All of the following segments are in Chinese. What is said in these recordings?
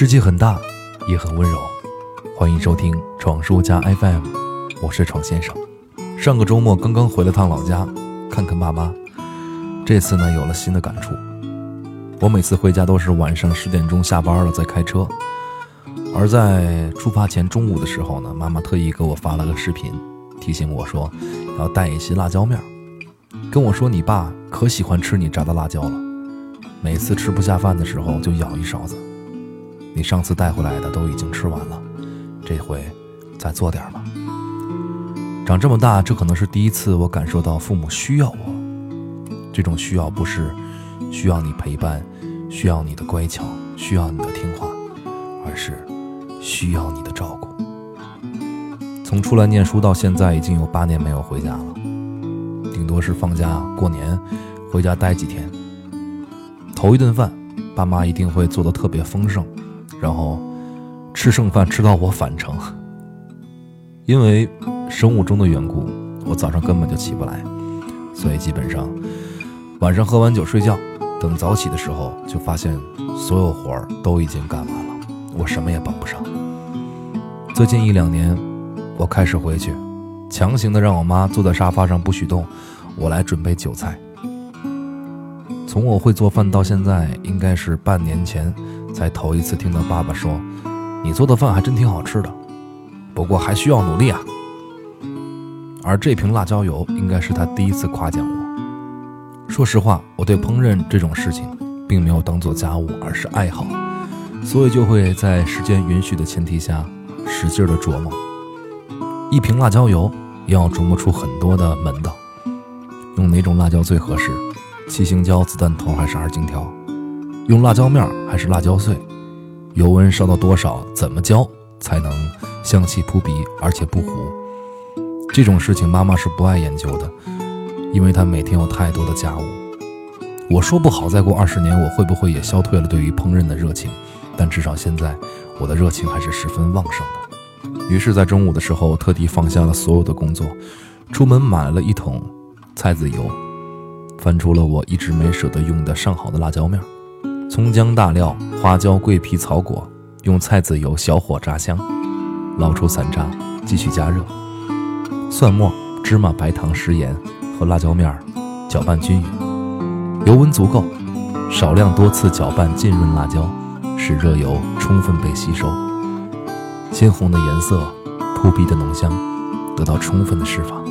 世界很大，也很温柔。欢迎收听闯叔家 FM，我是闯先生。上个周末刚刚回了趟老家，看看爸妈。这次呢，有了新的感触。我每次回家都是晚上十点钟下班了再开车，而在出发前中午的时候呢，妈妈特意给我发了个视频，提醒我说要带一些辣椒面儿，跟我说你爸可喜欢吃你炸的辣椒了，每次吃不下饭的时候就舀一勺子。你上次带回来的都已经吃完了，这回再做点吧。长这么大，这可能是第一次我感受到父母需要我。这种需要不是需要你陪伴，需要你的乖巧，需要你的听话，而是需要你的照顾。从出来念书到现在，已经有八年没有回家了，顶多是放假过年回家待几天。头一顿饭，爸妈一定会做的特别丰盛。然后吃剩饭吃到我返程，因为生物钟的缘故，我早上根本就起不来，所以基本上晚上喝完酒睡觉，等早起的时候就发现所有活儿都已经干完了，我什么也帮不上。最近一两年，我开始回去，强行的让我妈坐在沙发上不许动，我来准备酒菜。从我会做饭到现在，应该是半年前。才头一次听到爸爸说：“你做的饭还真挺好吃的，不过还需要努力啊。”而这瓶辣椒油应该是他第一次夸奖我。说实话，我对烹饪这种事情并没有当做家务，而是爱好，所以就会在时间允许的前提下使劲的琢磨。一瓶辣椒油要琢磨出很多的门道，用哪种辣椒最合适？七星椒、子弹头还是二荆条？用辣椒面还是辣椒碎？油温烧到多少？怎么浇才能香气扑鼻而且不糊？这种事情妈妈是不爱研究的，因为她每天有太多的家务。我说不好，再过二十年我会不会也消退了对于烹饪的热情？但至少现在我的热情还是十分旺盛的。于是，在中午的时候，特地放下了所有的工作，出门买了一桶菜籽油，翻出了我一直没舍得用的上好的辣椒面。葱姜大料、花椒、桂皮、草果，用菜籽油小火炸香，捞出散渣，继续加热。蒜末、芝麻、白糖、食盐和辣椒面搅拌均匀，油温足够，少量多次搅拌浸润辣椒，使热油充分被吸收，鲜红的颜色、扑鼻的浓香得到充分的释放。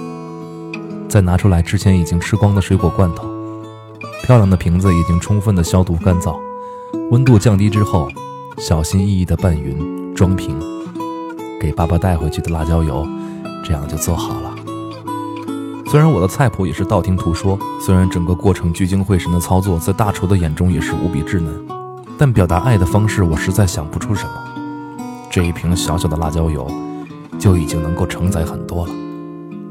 再拿出来之前已经吃光的水果罐头，漂亮的瓶子已经充分的消毒干燥。温度降低之后，小心翼翼的拌匀装瓶，给爸爸带回去的辣椒油，这样就做好了。虽然我的菜谱也是道听途说，虽然整个过程聚精会神的操作，在大厨的眼中也是无比稚嫩，但表达爱的方式，我实在想不出什么。这一瓶小小的辣椒油，就已经能够承载很多了。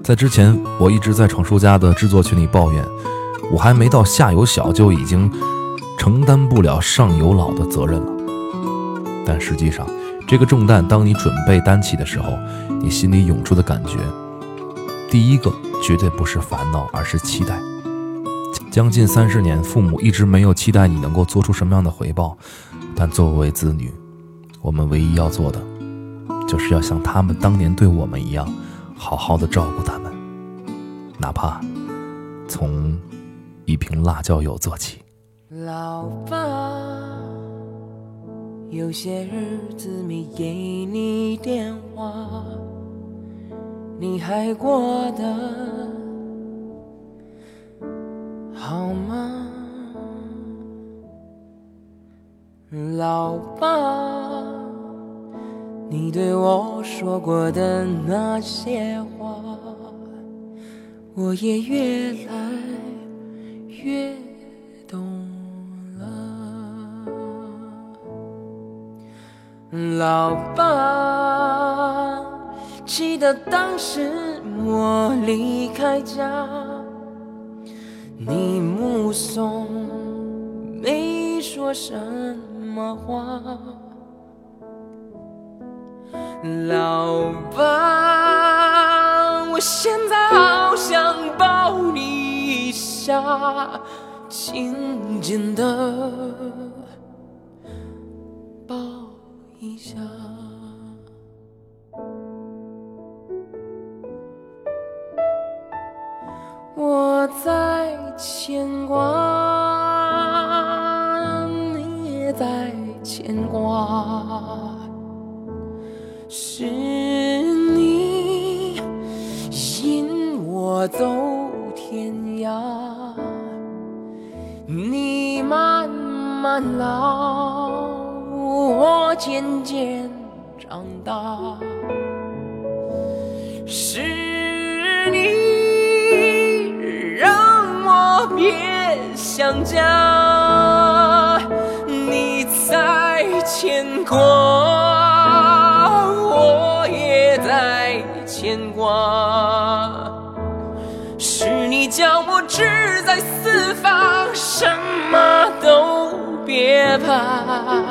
在之前，我一直在闯叔家的制作群里抱怨，我还没到下有小就已经。承担不了上有老的责任了，但实际上，这个重担当你准备担起的时候，你心里涌出的感觉，第一个绝对不是烦恼，而是期待。将近三十年，父母一直没有期待你能够做出什么样的回报，但作为子女，我们唯一要做的，就是要像他们当年对我们一样，好好的照顾他们，哪怕从一瓶辣椒油做起。老爸，有些日子没给你电话，你还过得好吗？老爸，你对我说过的那些话，我也越来越懂了。老爸，记得当时我离开家，你目送，没说什么话。老爸，我现在好想抱你一下，紧紧的。一下。我在牵挂，你也在牵挂，是你引我走天涯，你慢慢老，我渐渐长大，是你让我。别想家，你在牵挂，你叫我志在四方，什么都别怕。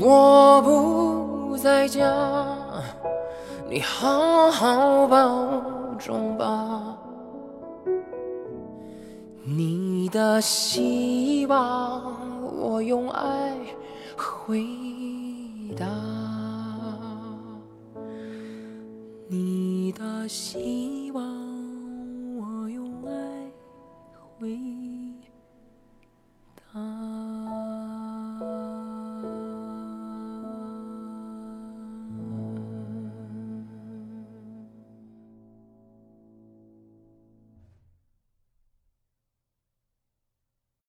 我不在家，你好好保重吧。你的希望，我用爱回答。你的希望。